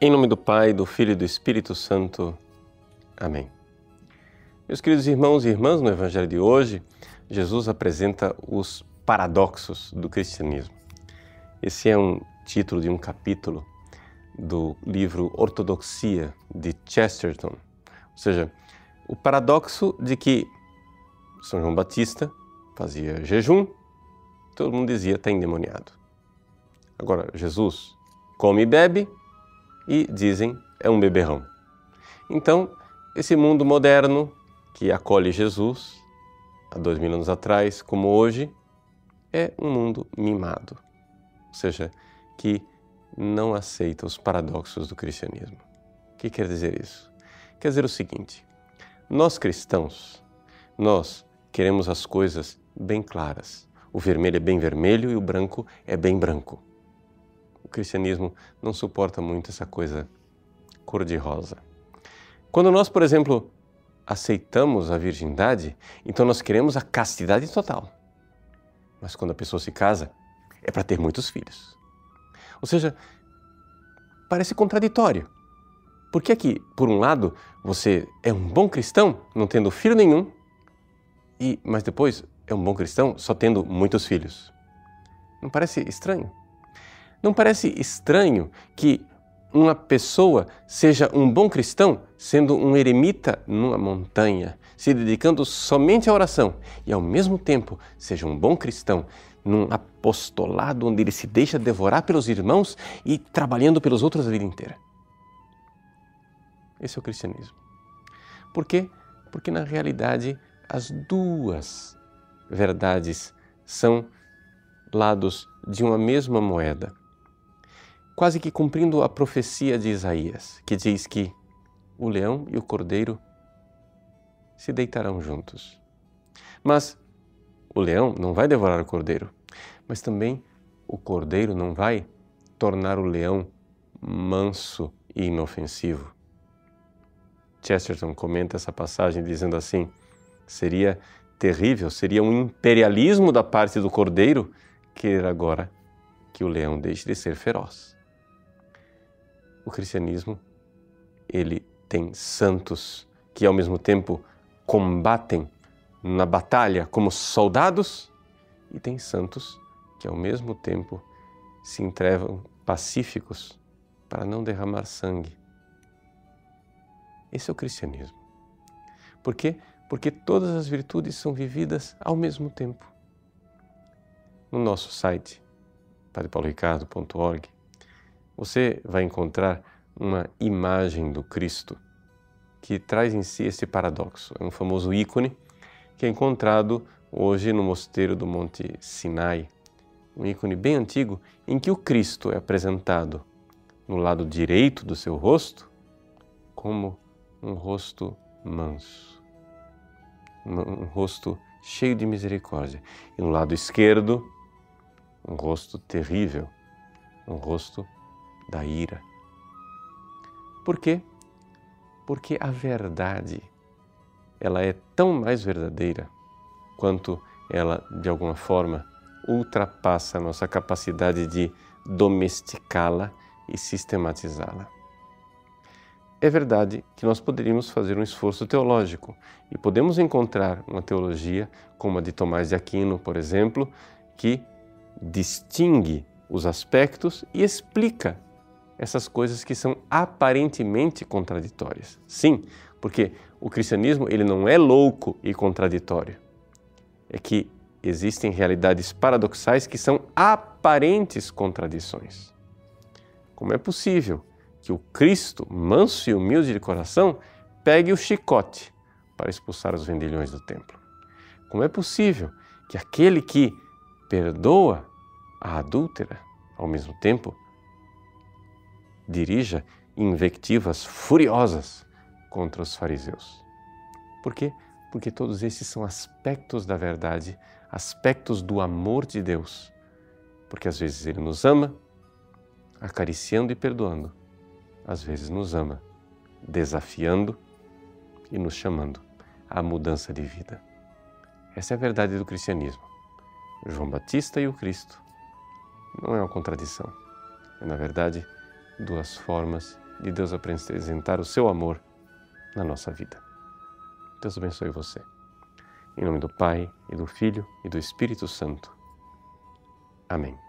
Em nome do Pai, do Filho e do Espírito Santo. Amém. Meus queridos irmãos e irmãs, no Evangelho de hoje, Jesus apresenta os paradoxos do cristianismo. Esse é um título de um capítulo do livro Ortodoxia de Chesterton, ou seja, o paradoxo de que São João Batista fazia jejum, todo mundo dizia está endemoniado. Agora, Jesus come e bebe e dizem é um beberrão. Então, esse mundo moderno que acolhe Jesus há dois mil anos atrás, como hoje, é um mundo mimado, ou seja, que não aceita os paradoxos do cristianismo. O que quer dizer isso? Quer dizer o seguinte: nós cristãos, nós queremos as coisas bem claras. O vermelho é bem vermelho e o branco é bem branco. O cristianismo não suporta muito essa coisa cor-de-rosa. Quando nós, por exemplo, aceitamos a virgindade, então nós queremos a castidade total. Mas quando a pessoa se casa, é para ter muitos filhos. Ou seja, parece contraditório. Por que que, por um lado, você é um bom cristão, não tendo filho nenhum, e mas depois é um bom cristão só tendo muitos filhos? Não parece estranho? Não parece estranho que uma pessoa seja um bom cristão sendo um eremita numa montanha, se dedicando somente à oração e ao mesmo tempo seja um bom cristão num apostolado onde ele se deixa devorar pelos irmãos e trabalhando pelos outros a vida inteira. Esse é o cristianismo. Por quê? Porque na realidade as duas verdades são lados de uma mesma moeda quase que cumprindo a profecia de Isaías, que diz que o leão e o cordeiro se deitarão juntos. Mas o leão não vai devorar o cordeiro, mas também o cordeiro não vai tornar o leão manso e inofensivo. Chesterton comenta essa passagem dizendo assim: seria terrível, seria um imperialismo da parte do cordeiro querer agora que o leão deixe de ser feroz o cristianismo ele tem santos que ao mesmo tempo combatem na batalha como soldados e tem santos que ao mesmo tempo se entrevam pacíficos para não derramar sangue. Esse é o cristianismo. Por quê? Porque todas as virtudes são vividas ao mesmo tempo. No nosso site, padrepauloricardo.org, você vai encontrar uma imagem do Cristo que traz em si esse paradoxo. É um famoso ícone que é encontrado hoje no mosteiro do Monte Sinai, um ícone bem antigo em que o Cristo é apresentado no lado direito do seu rosto como um rosto manso, um rosto cheio de misericórdia, e no lado esquerdo, um rosto terrível, um rosto da ira. Por quê? Porque a verdade, ela é tão mais verdadeira quanto ela, de alguma forma, ultrapassa a nossa capacidade de domesticá-la e sistematizá-la. É verdade que nós poderíamos fazer um esforço teológico e podemos encontrar uma teologia como a de Tomás de Aquino, por exemplo, que distingue os aspectos e explica essas coisas que são aparentemente contraditórias. Sim, porque o cristianismo ele não é louco e contraditório. É que existem realidades paradoxais que são aparentes contradições. Como é possível que o Cristo, manso e humilde de coração, pegue o chicote para expulsar os vendilhões do templo? Como é possível que aquele que perdoa a adúltera, ao mesmo tempo, dirija invectivas furiosas contra os fariseus. Por quê? Porque todos esses são aspectos da verdade, aspectos do amor de Deus. Porque às vezes Ele nos ama, acariciando e perdoando, às vezes nos ama, desafiando e nos chamando à mudança de vida. Essa é a verdade do cristianismo. João Batista e o Cristo não é uma contradição, é, na verdade, duas formas de Deus apresentar o seu amor na nossa vida. Deus abençoe você. Em nome do Pai, e do Filho e do Espírito Santo. Amém.